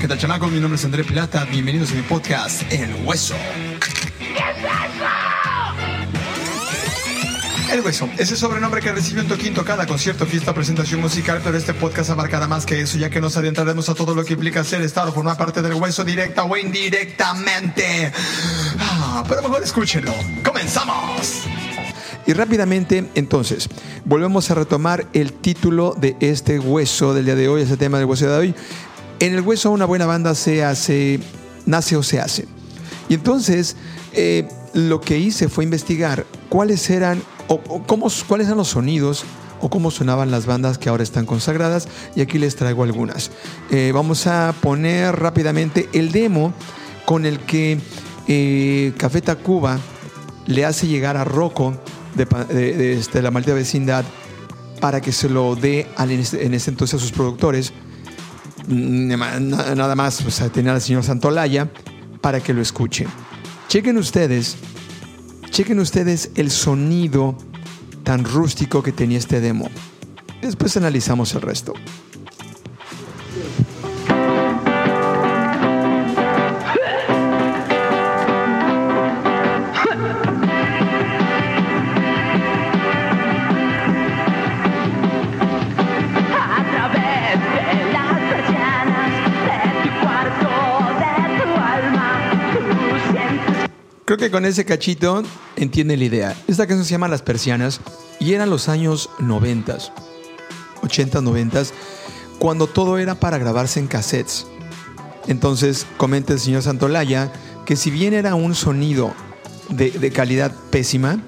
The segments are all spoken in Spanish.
¿Qué tal, chamacos? Mi nombre es André Plata. Bienvenidos a mi podcast, El Hueso. El Hueso, ese sobrenombre que recibe un toquín cada concierto, fiesta, presentación musical, pero este podcast abarcará más que eso, ya que nos adentraremos a todo lo que implica ser, estar o formar parte del hueso directa o indirectamente. Ah, pero mejor escúchenlo. ¡Comenzamos! Y rápidamente, entonces, volvemos a retomar el título de este hueso del día de hoy, ese tema del hueso de hoy. En el hueso una buena banda se hace, nace o se hace. Y entonces, eh, lo que hice fue investigar cuáles eran o, cómo, cuáles eran los sonidos o cómo sonaban las bandas que ahora están consagradas y aquí les traigo algunas. Eh, vamos a poner rápidamente el demo con el que eh, Café Tacuba le hace llegar a Rocco de, este, la maldita vecindad para que se lo dé en ese entonces a sus productores nada más pues, tener al señor Santolaya para que lo escuchen. Chequen ustedes, chequen ustedes el sonido tan rústico que tenía este demo. Después analizamos el resto. Creo que con ese cachito entiende la idea. Esta canción se llama Las Persianas y eran los años 90, 80, 90, cuando todo era para grabarse en cassettes. Entonces comenta el señor Santolaya que si bien era un sonido de, de calidad pésima,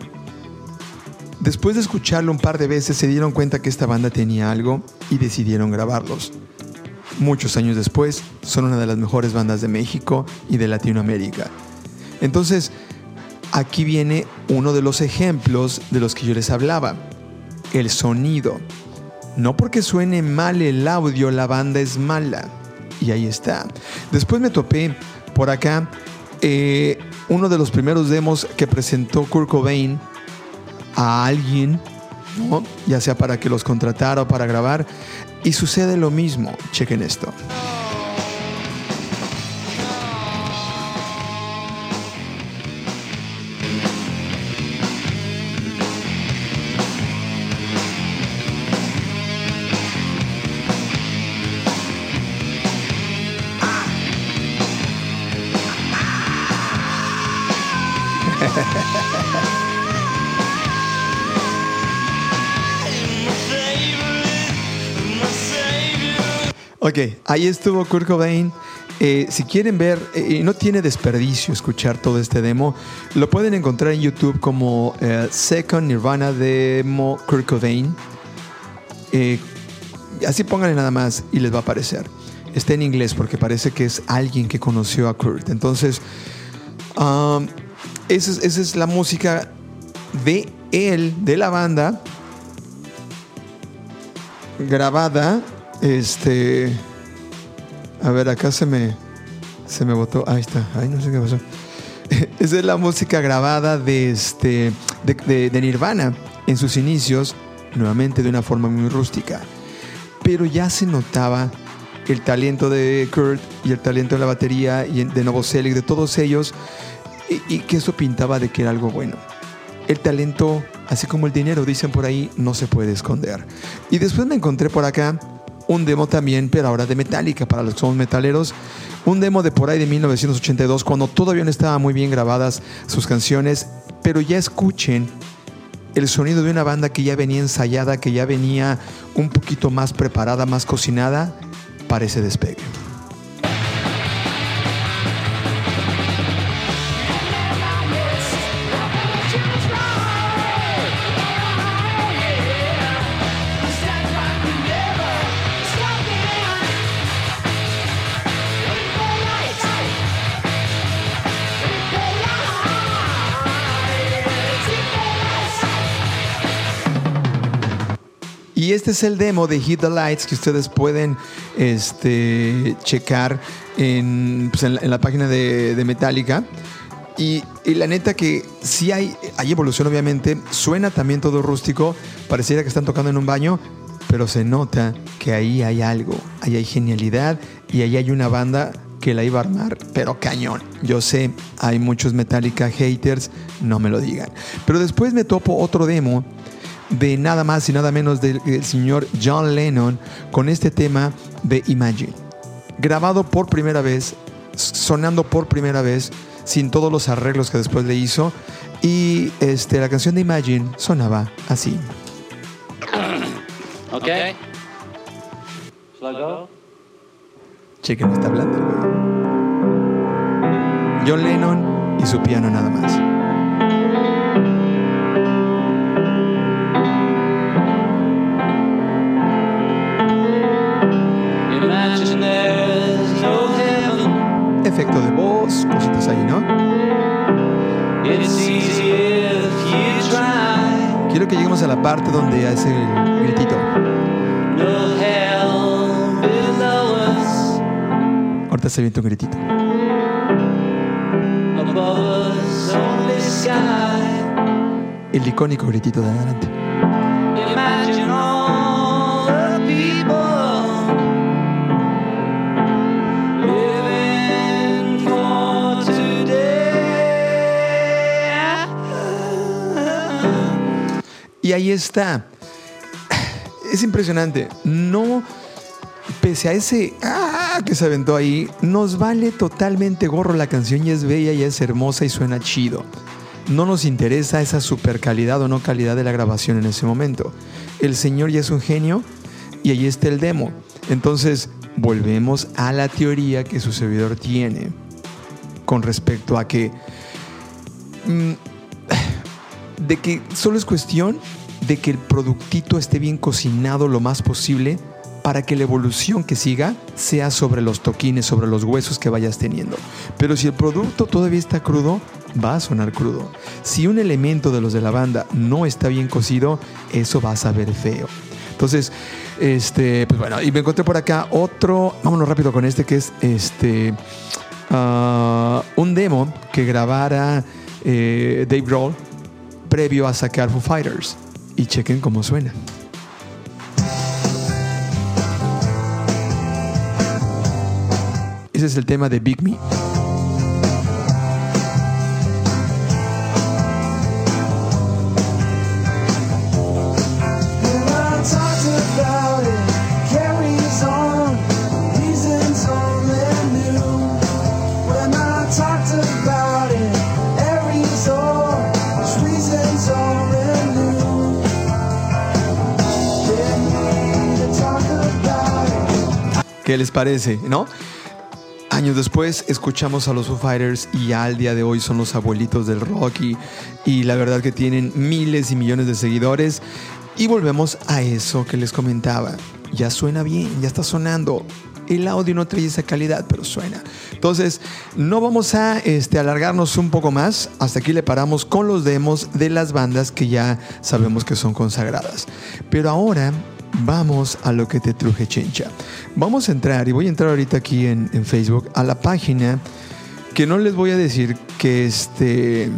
después de escucharlo un par de veces se dieron cuenta que esta banda tenía algo y decidieron grabarlos. Muchos años después, son una de las mejores bandas de México y de Latinoamérica. Entonces, aquí viene uno de los ejemplos de los que yo les hablaba, el sonido. No porque suene mal el audio, la banda es mala. Y ahí está. Después me topé por acá eh, uno de los primeros demos que presentó Kurt Cobain a alguien, ya sea para que los contratara o para grabar. Y sucede lo mismo. Chequen esto. Ok, ahí estuvo Kurt Cobain. Eh, si quieren ver, eh, no tiene desperdicio escuchar todo este demo, lo pueden encontrar en YouTube como eh, Second Nirvana Demo Kurt Cobain. así pónganle nada más y les va a aparecer. Está en inglés porque parece que es alguien que conoció a Kurt. Entonces, um, es, esa es la música de él, de la banda, grabada este. A ver, acá se me. Se me botó. Ahí está. Ay, no sé qué pasó. Esa es la música grabada de, este, de, de, Nirvana en sus inicios, nuevamente de una forma muy rústica. Pero ya se notaba el talento de Kurt y el talento de la batería y de Novoselic, de todos ellos, y, y que eso pintaba de que era algo bueno. El talento, así como el dinero, dicen por ahí, no se puede esconder. Y después me encontré por acá un demo también, pero ahora de Metallica, para los que somos metaleros. Un demo de por ahí de 1982, cuando todavía no estaban muy bien grabadas sus canciones, pero ya escuchen el sonido de una banda que ya venía ensayada, que ya venía un poquito más preparada, más cocinada para ese despegue. Este es el demo de Hit the Lights que ustedes pueden este, checar en, pues, la, página de, Metallica. Y, la neta que sí hay, hay evolución obviamente, suena también todo rústico, pareciera que están tocando en un baño, pero se nota que ahí hay algo, ahí hay genialidad y ahí hay una banda que la iba a armar, pero cañón. Yo sé, hay muchos Metallica haters, no me lo digan. Pero después me topo otro demo de nada más y nada menos del, señor John Lennon con este tema de Imagine. Grabado por primera vez, sonando por primera vez, sin todos los arreglos que después le hizo. Y este, la canción de Imagine sonaba así. Ok. Chequen, está hablando John Lennon y su piano nada más. De voz, cositas ahí, ¿no? Quiero que lleguemos a la parte donde hace el gritito. Ahorita se viene un gritito. El icónico gritito de adelante. Y ahí está. Es impresionante. No, pese a ese ah, que se aventó ahí, nos vale totalmente gorro la canción y es bella y es hermosa y suena chido. No nos interesa esa super calidad o no calidad de la grabación en ese momento. El señor ya es un genio y ahí está el demo. Entonces, volvemos a la teoría que su servidor tiene con respecto a que mm, de que solo es cuestión de que el productito esté bien cocinado lo más posible para que la evolución que siga sea sobre los toquines, sobre los huesos que vayas teniendo. Pero si el producto todavía está crudo, va a sonar crudo. Si un elemento de los de la banda no está bien cocido, eso va a saber feo. Entonces, este, pues bueno, y me encontré por acá otro, vámonos rápido con este que es este, ah, un demo que grabara eh, Dave Grohl previo a sacar Foo Fighters y chequen cómo suena. Ese es el tema de Big Me. ¿Qué les parece? ¿No? Años después escuchamos a los Foo Fighters y al día de hoy son los abuelitos del rock y, y la verdad que tienen miles y millones de seguidores. Y volvemos a eso que les comentaba. Ya suena bien, ya está sonando. El audio no trae esa calidad, pero suena. Entonces, no vamos a este, alargarnos un poco más. Hasta aquí le paramos con los demos de las bandas que ya sabemos que son consagradas. Pero ahora vamos a lo que te truje chincha. Vamos a entrar, y voy a entrar ahorita aquí en, Facebook, a la página que no les voy a decir que este,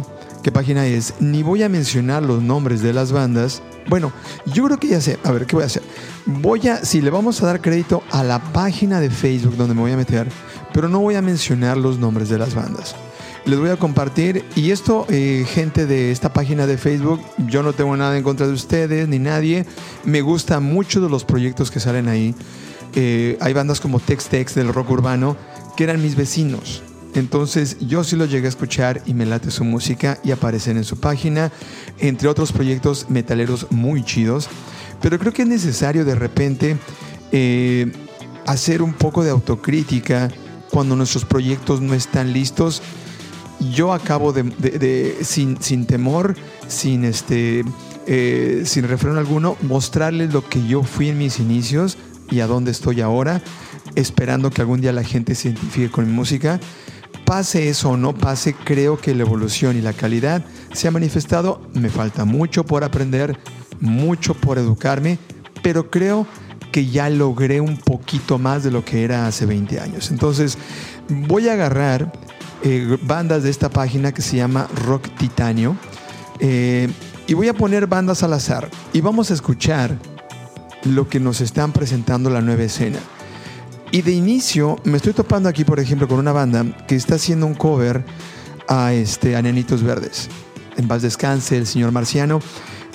qué página es, ni voy a mencionar los nombres de las bandas. Bueno, yo creo que ya sé. A ver, ¿qué voy a hacer? Voy a, si le vamos a dar crédito a la página de Facebook donde me voy a meter, pero no voy a mencionar los nombres de las bandas les voy a compartir. Y esto, eh, gente de esta página de Facebook, yo no tengo nada en contra de ustedes ni nadie. Me gusta mucho de los proyectos que salen ahí. Eh, hay bandas como Tex Tex del rock urbano que eran mis vecinos. Entonces yo sí los llegué a escuchar y me late su música y aparecen en su página, entre otros proyectos metaleros muy chidos. Pero creo que es necesario de repente eh, hacer un poco de autocrítica cuando nuestros proyectos no están listos yo acabo de, sin, sin, temor, sin, este, eh, sin refreno alguno, mostrarles lo que yo fui en mis inicios y a dónde estoy ahora, esperando que algún día la gente se identifique con mi música. Pase eso o no pase, creo que la evolución y la calidad se ha manifestado. Me falta mucho por aprender, mucho por educarme, pero creo que ya logré un poquito más de lo que era hace 20 años. Entonces, voy a agarrar eh, bandas de esta página que se llama Rock Titanio. Eh, y voy a poner bandas al azar y vamos a escuchar lo que nos están presentando la nueva escena. Y de inicio me estoy topando aquí, por ejemplo, con una banda que está haciendo un cover a, este, a Verdes. En paz descanse, el señor Marciano.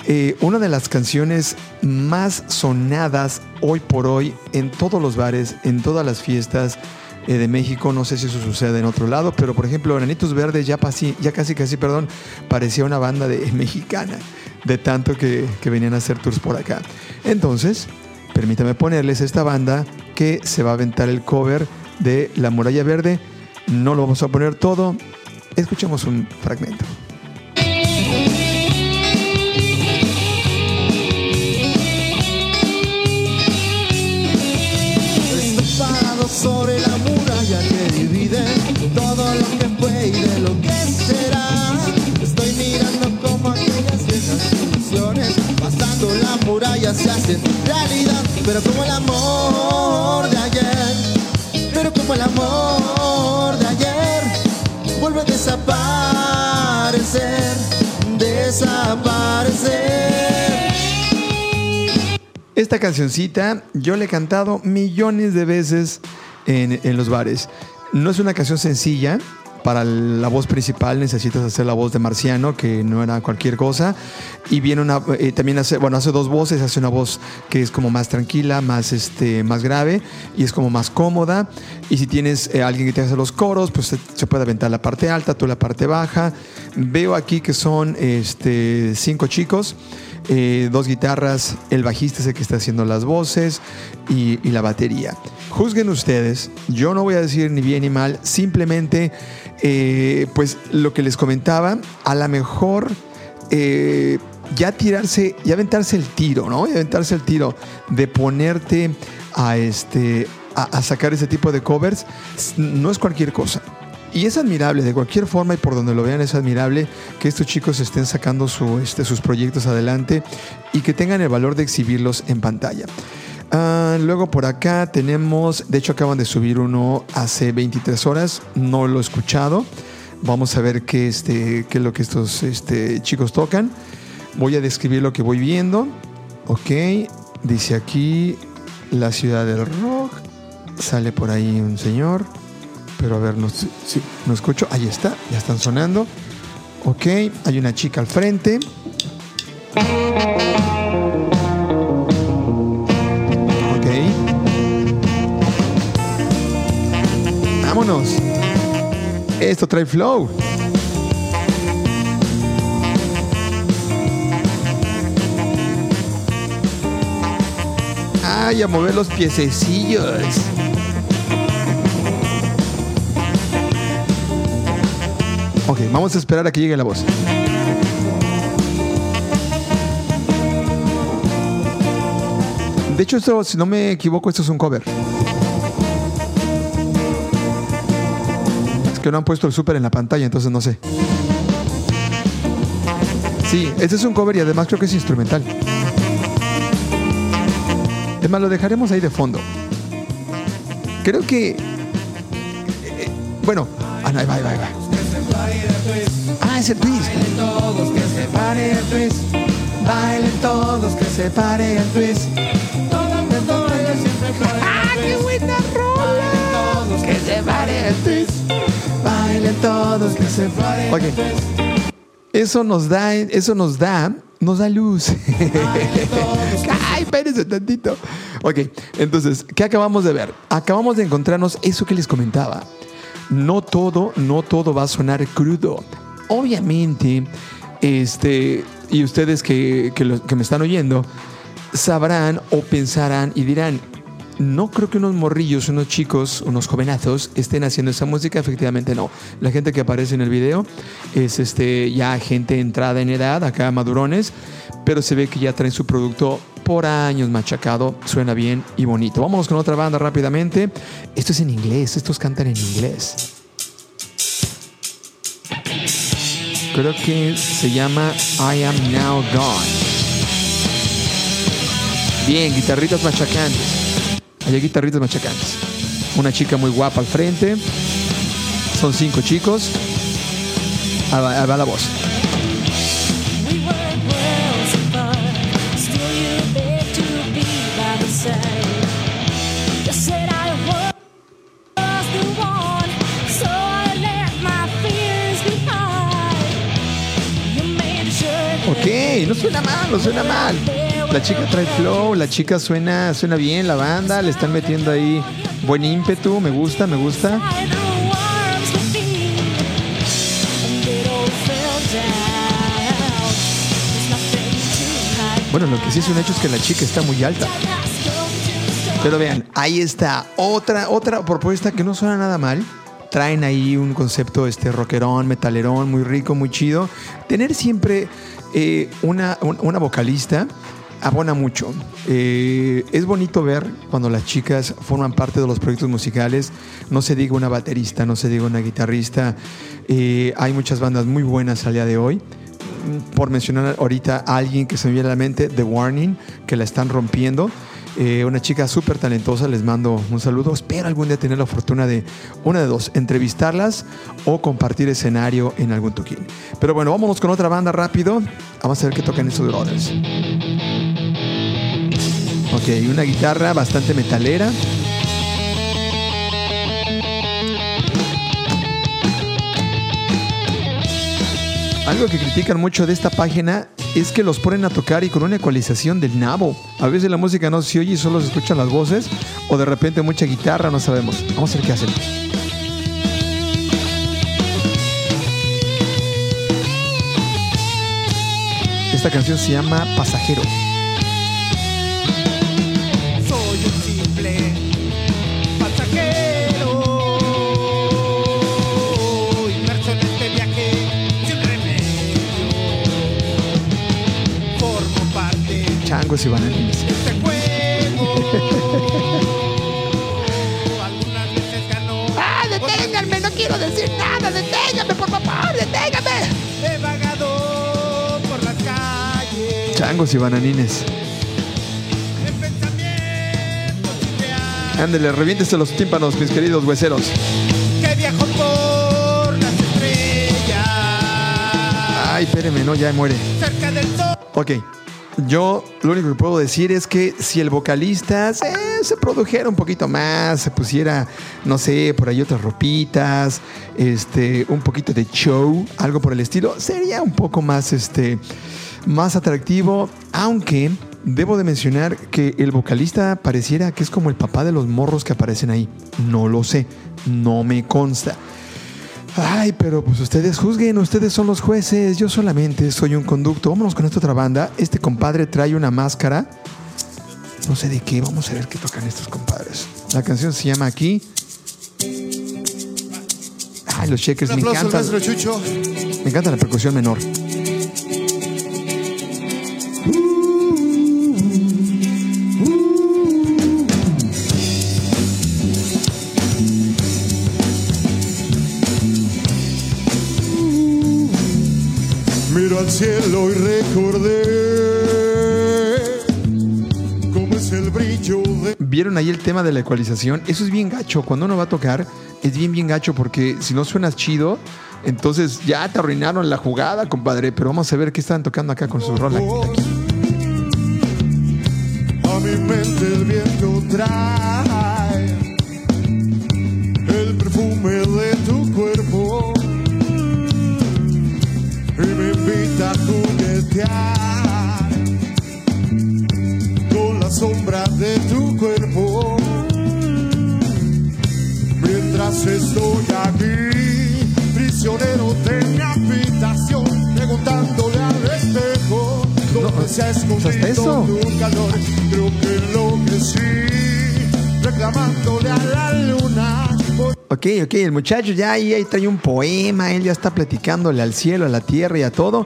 Eh, una de las canciones más sonadas hoy por hoy en todos los bares, en todas las fiestas eh, de México. No sé si eso sucede en otro lado, pero por ejemplo, Nenitos Verdes ya, ya casi, casi, perdón, parecía una banda de mexicana, de tanto que, que venían a hacer tours por acá. Entonces, permítame ponerles esta banda que se va a aventar el cover de La Muralla Verde. No lo vamos a poner todo. Escuchemos un fragmento. Sobre la muralla que divide todo lo que fue y de lo que será. Estoy mirando como aquellas viejas ilusiones, pasando la muralla se hacen realidad, pero como el amor de ayer, pero como el amor de ayer, vuelve a desaparecer, desaparecer. Esta cancioncita yo le he cantado millones de veces en, los bares. No es una canción sencilla, para la voz principal necesitas hacer la voz de Marciano, que no era cualquier cosa. Y viene una, eh, también hace, bueno, hace dos voces, hace una voz que es como más tranquila, más, este, más grave y es como más cómoda. Y si tienes eh, alguien que te hace los coros, pues se, puede aventar la parte alta, tú la parte baja. Veo aquí que son este, cinco chicos. Eh, dos guitarras, el bajista es el que está haciendo las voces y, la batería. Juzguen ustedes, yo no voy a decir ni bien ni mal, simplemente eh, pues lo que les comentaba, a lo mejor eh, ya tirarse, ya aventarse el tiro, ¿no? Ya aventarse el tiro de ponerte a este a sacar ese tipo de covers no es cualquier cosa. Y es admirable, de cualquier forma y por donde lo vean, es admirable que estos chicos estén sacando su, este, sus proyectos adelante y que tengan el valor de exhibirlos en pantalla. Ah, luego por acá tenemos, de hecho acaban de subir uno hace 23 horas, no lo he escuchado. Vamos a ver qué, este, qué es lo que estos este, chicos tocan. Voy a describir lo que voy viendo. Ok, dice aquí la ciudad del rock. Sale por ahí un señor. Pero a ver, no, no escucho. Ahí está, ya están sonando. Ok, hay una chica al frente. Ok. Vámonos. Esto trae flow. Ay, a mover los piececillos. Ok, vamos a esperar a que llegue la voz. De hecho, esto, si no me equivoco, esto es un cover. Es que no han puesto el super en la pantalla, entonces no sé. Sí, este es un cover y además creo que es instrumental. Es más, lo dejaremos ahí de fondo. Creo que... Eh, eh, bueno, ah, no, ahí va, ahí va, ahí va. Ah, es el twist. Bailen todos que se pare el twist. Bailen todos que se pare el twist. Todos, todos, siempre ¡Ah, qué buena rola! todos que se pare el twist. Bailen todos que se pare el twist. Eso nos da, eso nos da, nos da luz. Ay, espérense tantito. Ok, entonces, ¿qué acabamos de ver? Acabamos de encontrarnos eso que les comentaba no todo, no todo va a sonar crudo. Obviamente, este, y ustedes que, que, me están oyendo, sabrán o pensarán y dirán, no creo que unos morrillos, unos chicos, unos jovenazos estén haciendo esa música. Efectivamente, no. La gente que aparece en el video es este, ya gente entrada en edad, acá madurones, pero se ve que ya traen su producto por años machacado, suena bien y bonito. Vamos con otra banda rápidamente. Esto es en inglés, estos cantan en inglés. Creo que se llama I Am Now Gone. Bien, guitarritas machacantes. Hay guitarritas machacantes. Una chica muy guapa al frente. Son cinco chicos. Va la voz. No suena mal, no suena mal. La chica trae flow, la chica suena, suena bien, la banda, le están metiendo ahí buen ímpetu, me gusta, me gusta. Bueno, lo que sí es un hecho es que la chica está muy alta. Pero vean, ahí está otra, otra propuesta que no suena nada mal. Traen ahí un concepto este rockerón, metalerón, muy rico, muy chido. Tener siempre eh, una, un- una vocalista abona mucho. Eh, es bonito ver cuando las chicas forman parte de los proyectos musicales. No se diga una baterista, no se diga una guitarrista. Eh, hay muchas bandas muy buenas al día de hoy por mencionar ahorita a alguien que se me viene a la mente, The Warning, que la están rompiendo. Eh, una chica súper talentosa, les mando un saludo. Espero algún día tener la fortuna de, una de dos, entrevistarlas o compartir escenario en algún toquín. Pero bueno, vámonos con otra banda rápido. Vamos a ver qué tocan esos brothers. Ok, una guitarra bastante metalera. Algo que critican mucho de esta página es que los ponen a tocar y con una ecualización del nabo. A veces la música no se oye y solo se escuchan las voces o de repente mucha guitarra, no sabemos. Vamos a ver qué hacen. Esta canción se llama Pasajero. Changos y bananines. este juego. Algunas veces gano. ¡Ah, deténganme! No quiero decir nada. Deténganme, por favor. Deténganme. He vagado por las calles. Changos y bananines. Ándele, reviéntese los tímpanos, mis queridos hueseros. que viajo por las estrellas. Ay, espéreme, no, ya muere. Cerca del sol. Ok, yo lo único que puedo decir es que si el vocalista se, produjera un poquito más, se pusiera, no sé, por ahí otras ropitas, este, un poquito de show, algo por el estilo, sería un poco más, este, más atractivo, aunque debo de mencionar que el vocalista pareciera que es como el papá de los morros que aparecen ahí. No lo sé, no me consta. Ay, pero pues ustedes juzguen, ustedes son los jueces, yo solamente soy un conducto. Vámonos con esta otra banda. Este compadre trae una máscara. No sé de qué, vamos a ver qué tocan estos compadres. La canción se llama aquí. Ay, los checkers, me encanta. Me encanta la percusión menor. Cielo y recordé cómo es el brillo de ¿Vieron ahí el tema de la ecualización? Eso es bien gacho. Cuando uno va a tocar, es bien, bien gacho porque si no suenas chido, entonces ya te arruinaron la jugada, compadre. Pero vamos a ver qué están tocando acá con su rola. Aquí. A mi mente el viento trae se ha escondido eso. tu calor creo que enloquecí reclamándole a la luna por Ok, ok, el muchacho ya ahí, ahí trae un poema, él ya está platicándole al cielo, a la tierra y a todo.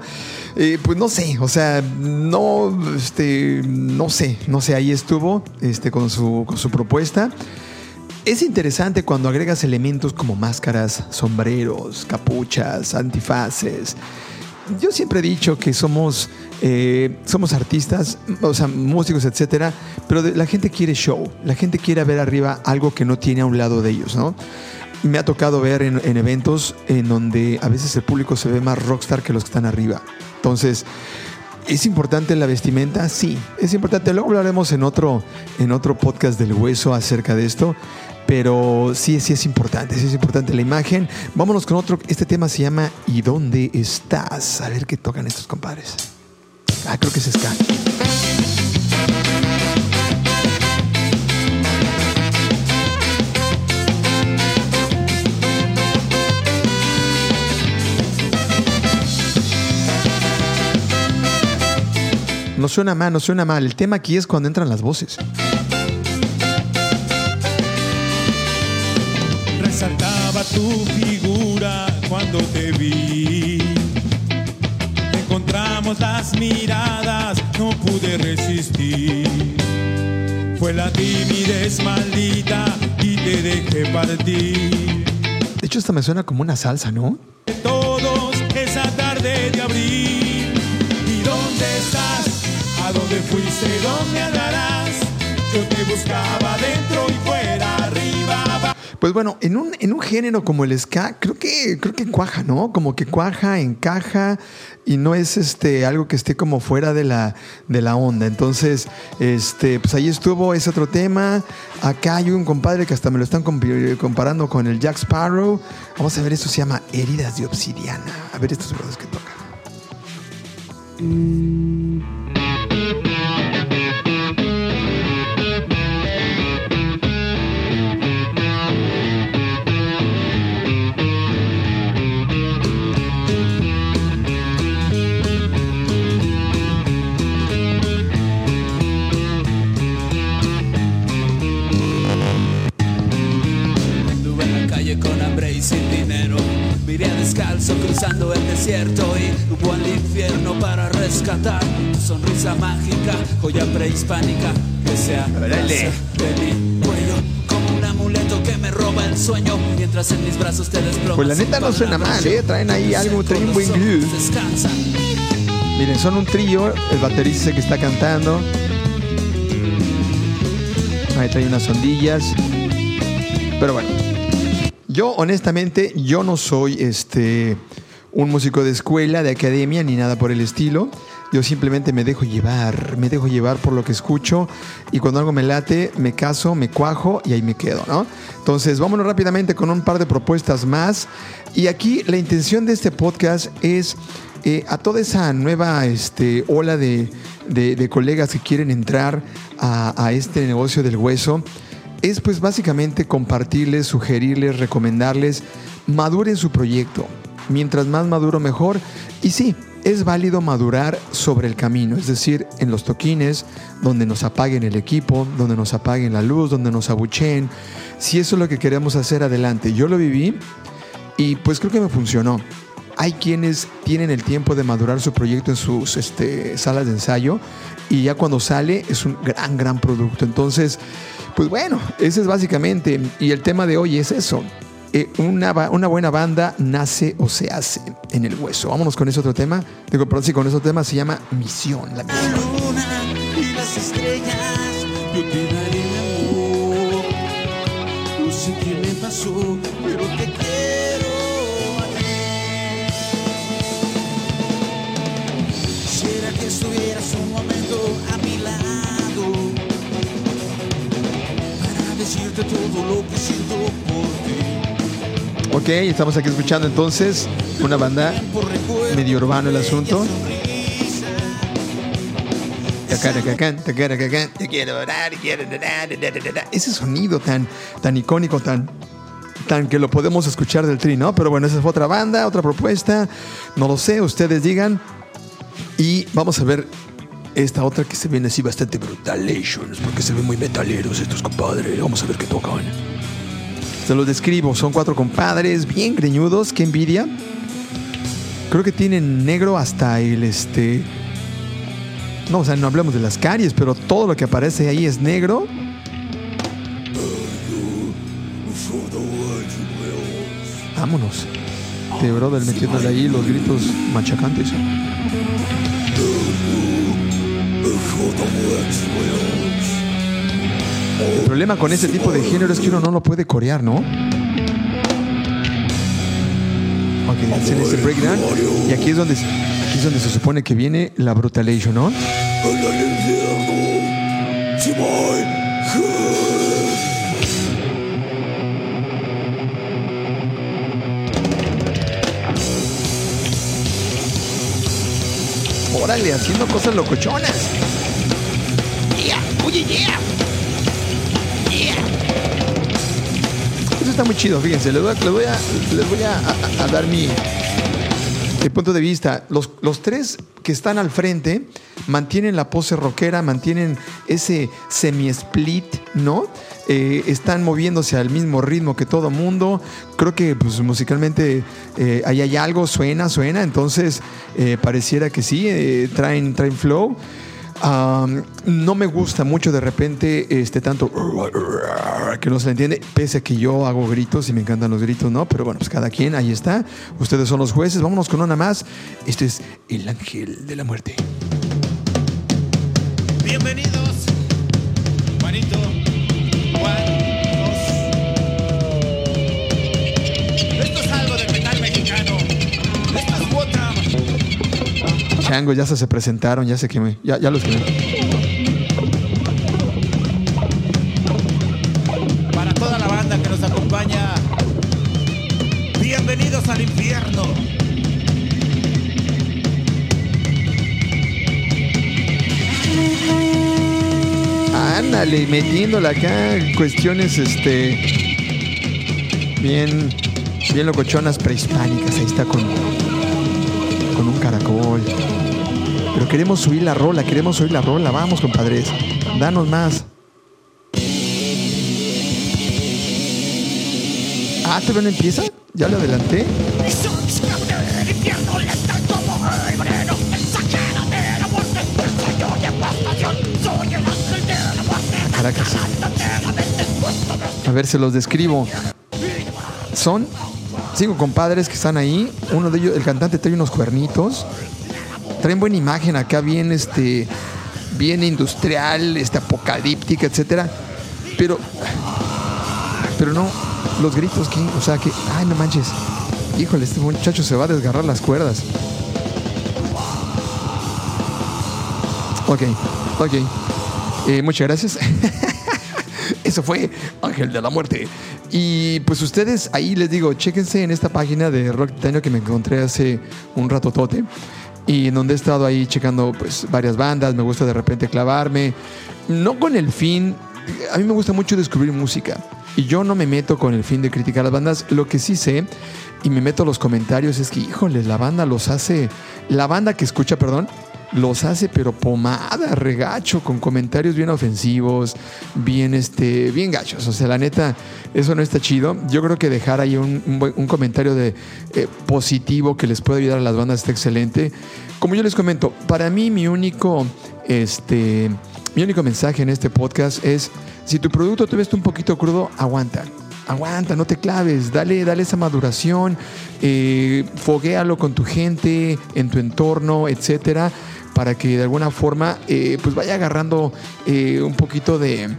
Eh, pues no sé, o sea, no, este, no sé, no sé, ahí estuvo este, con, su, con su propuesta. Es interesante cuando agregas elementos como máscaras, sombreros, capuchas, antifaces. Yo siempre he dicho que somos, eh, somos artistas, o sea, músicos, etcétera, pero la gente quiere show, la gente quiere ver arriba algo que no tiene a un lado de ellos, ¿no? Me ha tocado ver en, en eventos en donde a veces el público se ve más rockstar que los que están arriba. Entonces, ¿Es importante la vestimenta? Sí, es importante. Luego hablaremos en otro, en otro podcast del hueso acerca de esto. Pero sí, sí es importante, sí es importante la imagen. Vámonos con otro. Este tema se llama ¿Y dónde estás? A ver qué tocan estos compadres. Ah, creo que es ska. No suena mal, no suena mal. El tema aquí es cuando entran las voces. Resaltaba tu figura cuando te vi. Encontramos las miradas, no pude resistir. Fue la timidez maldita y te dejé partir. De hecho, esta me suena como una salsa, ¿no? De todos esa tarde de abril. ¿Y dónde estás? ¿A dónde fuiste? ¿Dónde andarás? Yo te buscaba dentro Pues bueno, en un, en un género como el ska, creo que, creo que cuaja, ¿no? Como que cuaja, encaja y no es este algo que esté como fuera de la, de la onda. Entonces, este, pues ahí estuvo ese otro tema. Acá hay un compadre que hasta me lo están comparando con el Jack Sparrow. Vamos a ver, esto se llama Heridas de Obsidiana. A ver estos brothers que tocan. Cruzando el desierto y hubo al infierno para rescatar tu sonrisa mágica, joya prehispánica que se abraza de mi cuello como un amuleto que me roba el sueño mientras en mis brazos te desplomas. Pues la neta no suena mal, ¿eh? Traen ahí algo, traen un buen. Miren, son un trío, el baterista que está cantando. Ahí trae unas ondillas. Pero bueno, yo honestamente, yo no soy este un músico de escuela, de academia, ni nada por el estilo. Yo simplemente me dejo llevar, me dejo llevar por lo que escucho y cuando algo me late, me caso, me cuajo y ahí me quedo, ¿no? Entonces, vámonos rápidamente con un par de propuestas más. Y aquí la intención de este podcast es eh, a toda esa nueva este, ola de, colegas que quieren entrar a, a este negocio del hueso, es pues básicamente compartirles, sugerirles, recomendarles, maduren su proyecto. Mientras más maduro mejor. Y sí, es válido madurar sobre el camino, es decir, en los toquines, donde nos apaguen el equipo, donde nos apaguen la luz, donde nos abucheen. Si eso es lo que queremos hacer adelante. Yo lo viví y pues creo que me funcionó. Hay quienes tienen el tiempo de madurar su proyecto en sus este, salas de ensayo y ya cuando sale es un gran, gran producto. Entonces, pues bueno, ese es básicamente. Y el tema de hoy es eso. Eh, una, una buena banda nace o se hace en el hueso. Vámonos con ese otro tema. Digo, perdón, sí, con ese otro tema se llama Misión. La La misión. luna y las estrellas, yo te daré amor. No sé qué me pasó, pero te quiero a ti. Quisiera que estuvieras un momento a mi lado para decirte todo lo que siento por ti. Ok, estamos aquí escuchando entonces una banda medio urbano el asunto. Ese sonido tan, tan icónico, tan, tan que lo podemos escuchar del tri, ¿no? Pero bueno, esa fue otra banda, otra propuesta. No lo sé, ustedes digan. Y vamos a ver esta otra que se viene así bastante brutalations, porque se ven muy metaleros estos compadres. Vamos a ver qué tocan. Se los describo, son cuatro compadres bien greñudos, qué envidia. Creo que tienen negro hasta el este. No, o sea, no hablamos de las caries, pero todo lo que aparece ahí es negro. Vámonos. Te brother metiéndole ahí los gritos machacantes. El problema con este tipo de género es que uno no lo puede corear, ¿no? Ok, hacen ese breakdown. Y aquí es donde, aquí es donde se supone que viene la brutalation, ¿no? órale, haciendo cosas locochonas. Yeah, oye. Yeah. Está muy chido, fíjense. Les voy a, les voy a, dar mi, punto de vista. Los, los tres que están al frente mantienen la pose rockera, mantienen ese semi-split, ¿no? Eh, están moviéndose al mismo ritmo que todo mundo. Creo que pues, musicalmente eh, ahí hay algo, suena, suena. Entonces, eh, pareciera que sí, traen, traen flow. No me gusta mucho de repente este tanto que no se le entiende, pese a que yo hago gritos y me encantan los gritos, ¿no? Pero bueno, pues cada quien, ahí está. Ustedes son los jueces. Vámonos con una más. Este es el ángel de la muerte. Bienvenidos, Juanito, Chango, ya se, se presentaron, ya se quemé. Ya, ya los quemé. Para toda la banda que nos acompaña, bienvenidos al infierno. Ándale, metiéndole acá cuestiones, este. Bien. Bien locochonas prehispánicas. Ahí está con. Con un caracol. Pero queremos oír la rola, queremos oír la rola. Vamos, compadres. Danos más. Ah, ¿todavía no empieza? ¿Ya lo adelanté? Caracas. A ver, se los describo. Son cinco compadres que están ahí. Uno de ellos, el cantante, trae unos cuernitos. Traen buena imagen acá, bien este, bien industrial, este apocalíptica, etcétera. Pero, pero no, los gritos que, o sea que, ay, no manches. Híjole, este muchacho se va a desgarrar las cuerdas. Ok, ok. Eh, muchas gracias. Eso fue Ángel de la Muerte. Y pues ustedes ahí les digo, chéquense en esta página de Rock Titanio que me encontré hace un ratotote. Y en donde he estado ahí checando pues varias bandas, me gusta de repente clavarme. No con el fin, a mí me gusta mucho descubrir música. Y yo no me meto con el fin de criticar las bandas. Lo que sí sé, y me meto a los comentarios, es que, híjole, la banda los hace, la banda que escucha, perdón, los hace pero pomada, regacho, con comentarios bien ofensivos, bien este, bien gachos. O sea, la neta, eso no está chido. Yo creo que dejar ahí un, comentario de eh, positivo que les puede ayudar a las bandas está excelente. Como yo les comento, para mí mi único, este, mi único mensaje en este podcast es si tu producto te ves un poquito crudo, aguanta. Aguanta, no te claves, dale, dale esa maduración, eh, con tu gente, en tu entorno, etcétera, para que de alguna forma eh, pues vaya agarrando eh, un poquito de,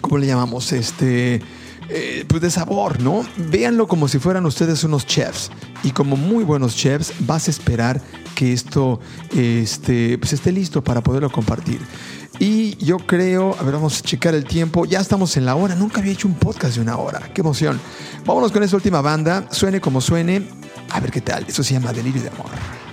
¿cómo le llamamos? Este, eh, pues de sabor, ¿no? Véanlo como si fueran ustedes unos chefs. Y como muy buenos chefs, vas a esperar que esto este, pues esté listo para poderlo compartir. Y yo creo, a ver, vamos a checar el tiempo. Ya estamos en la hora. Nunca había hecho un podcast de una hora. Qué emoción. Vámonos con esta última banda. Suene como suene. A ver qué tal. Eso se llama Delirio de Amor.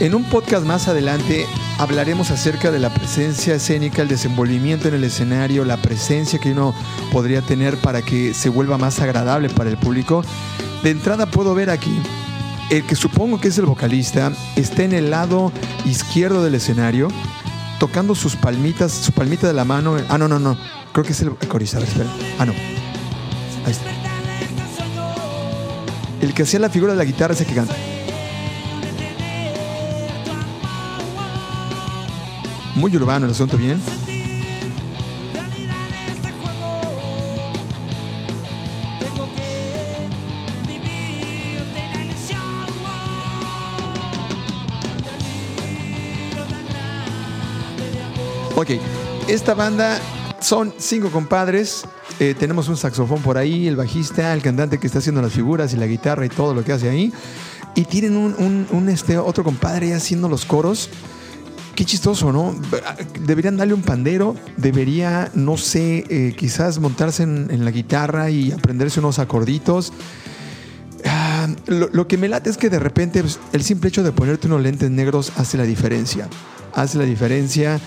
En un podcast más adelante hablaremos acerca de la presencia escénica, el desenvolvimiento en el escenario, la presencia que uno podría tener para que se vuelva más agradable para el público. De entrada puedo ver aquí el que supongo que es el vocalista está en el lado izquierdo del escenario tocando sus palmitas, su palmita de la mano. Ah, no, no, no. Creo que es el ver, espera. Ah, no. Ahí está. El que hacía la figura de la guitarra es el que canta. Muy urbano el asunto, bien. Ok, esta banda son cinco compadres. Eh, tenemos un saxofón por ahí, el bajista, el cantante que está haciendo las figuras y la guitarra y todo lo que hace ahí. Y tienen un, un- un, este, otro compadre haciendo los coros qué chistoso, ¿no? Deberían darle un pandero, debería, no sé, eh, quizás montarse en, la guitarra y aprenderse unos acorditos. Ah, lo, lo que me late es que de repente pues, el simple hecho de ponerte unos lentes negros hace la diferencia. Hace la diferencia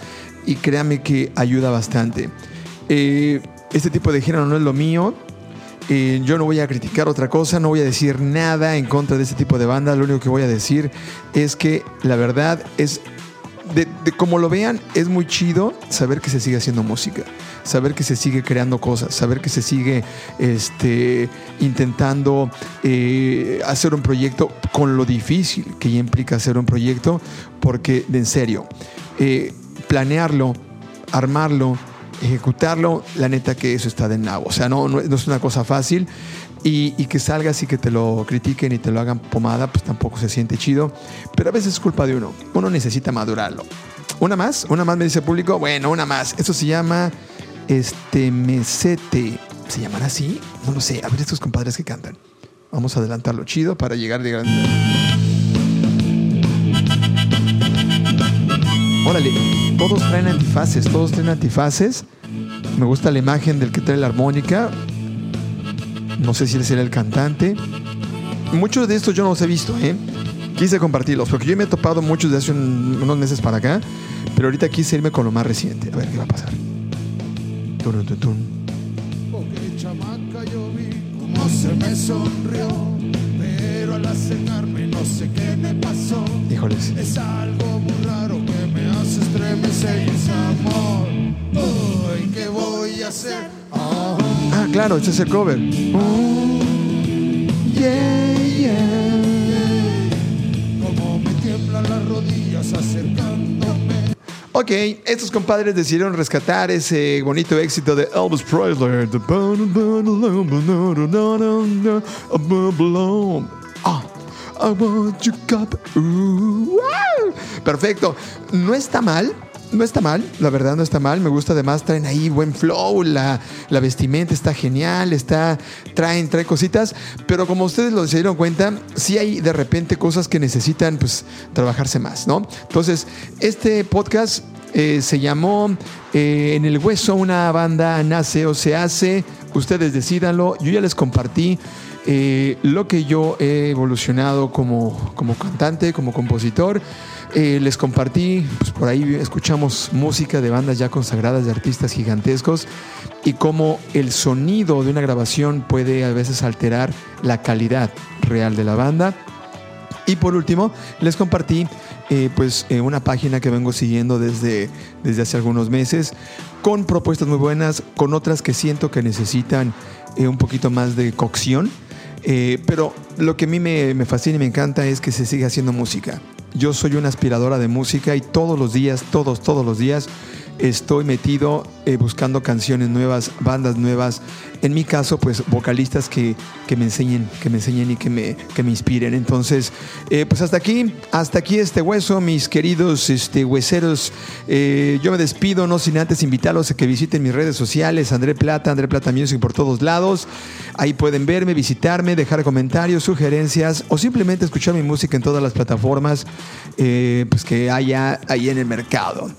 y créame que ayuda bastante. Eh, este tipo de género no es lo mío. Eh, yo no voy a criticar otra cosa, no voy a decir nada en contra de este tipo de banda. Lo único que voy a decir es que la verdad es, de, como lo vean, es muy chido saber que se sigue haciendo música, saber que se sigue creando cosas, saber que se sigue este, intentando eh, hacer un proyecto con lo difícil que ya implica hacer un proyecto, porque de en serio, eh, planearlo, armarlo, ejecutarlo, la neta que eso está de nabo. O sea, no, no es una cosa fácil. Y, que salgas y que te lo critiquen y te lo hagan pomada, pues tampoco se siente chido. Pero a veces es culpa de uno. Uno necesita madurarlo. Una más, una más me dice el público. Bueno, una más. Eso se llama este mesete. ¿Se llamará así? No lo sé. A ver estos compadres que cantan. Vamos a adelantarlo chido para llegar de grande. Órale, todos traen antifaces, todos traen antifaces. Me gusta la imagen del que trae la armónica. No sé si él será el cantante. Muchos de estos yo no los he visto, ¿eh? Quise compartirlos, porque yo me he topado muchos de hace un, unos meses para acá, pero ahorita quise irme con lo más reciente. A ver qué va a pasar. Tun, tun, tun. Porque chamaca yo vi cómo se me sonrió, pero al acercarme no sé qué me pasó. Híjoles. Es algo muy raro que me hace estremecer y es amor. Uy, ¿qué voy a hacer? Ah, Ah, claro, este es el cover. Oh, yeah, yeah. como me tiemblan las rodillas acercándome. Ok, estos compadres decidieron rescatar ese bonito éxito de Elvis Presley. Ah, I want cup. Perfecto. No está mal. No está mal, la verdad no está mal. Me gusta además, traen ahí buen flow, la, la vestimenta está genial, está, traen, traen cositas. Pero como ustedes lo se dieron cuenta, sí hay de repente cosas que necesitan pues trabajarse más, ¿no? Entonces, este podcast eh, se llamó eh, En el Hueso, una banda nace o se hace. Ustedes decídanlo. Yo ya les compartí eh, lo que yo he evolucionado como, como cantante, como compositor. Eh, les compartí, pues por ahí escuchamos música de bandas ya consagradas, de artistas gigantescos, y cómo el sonido de una grabación puede a veces alterar la calidad real de la banda. Y por último, les compartí eh, pues, eh, una página que vengo siguiendo desde, desde hace algunos meses, con propuestas muy buenas, con otras que siento que necesitan un poquito más de cocción. Eh, pero lo que a mí me, me fascina y me encanta es que se siga haciendo música. Yo soy una aspiradora de música y todos los días, todos, todos los días estoy metido eh, buscando canciones nuevas, bandas nuevas. En mi caso, pues vocalistas que, que me enseñen, que me enseñen y que me, que me inspiren. Entonces, eh, pues hasta aquí, hasta aquí este hueso, mis queridos este, hueseros. Eh, yo me despido, no sin antes invitarlos a que visiten mis redes sociales, André Plata, André Plata Music por todos lados. Ahí pueden verme, visitarme, dejar comentarios, sugerencias o simplemente escuchar mi música en todas las plataformas eh, pues que haya ahí en el mercado.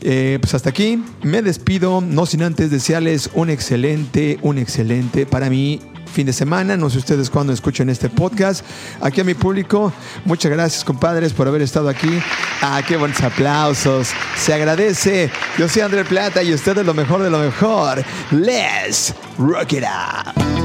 Eh, pues hasta aquí me despido, no sin antes desearles un excelente, un excelente para mí fin de semana. No sé ustedes cuándo escuchen este podcast. Aquí a mi público, muchas gracias, compadres, por haber estado aquí. Ah, qué buenos aplausos. Se agradece. Yo soy André Plata y ustedes lo mejor de lo mejor. Let's rock it up.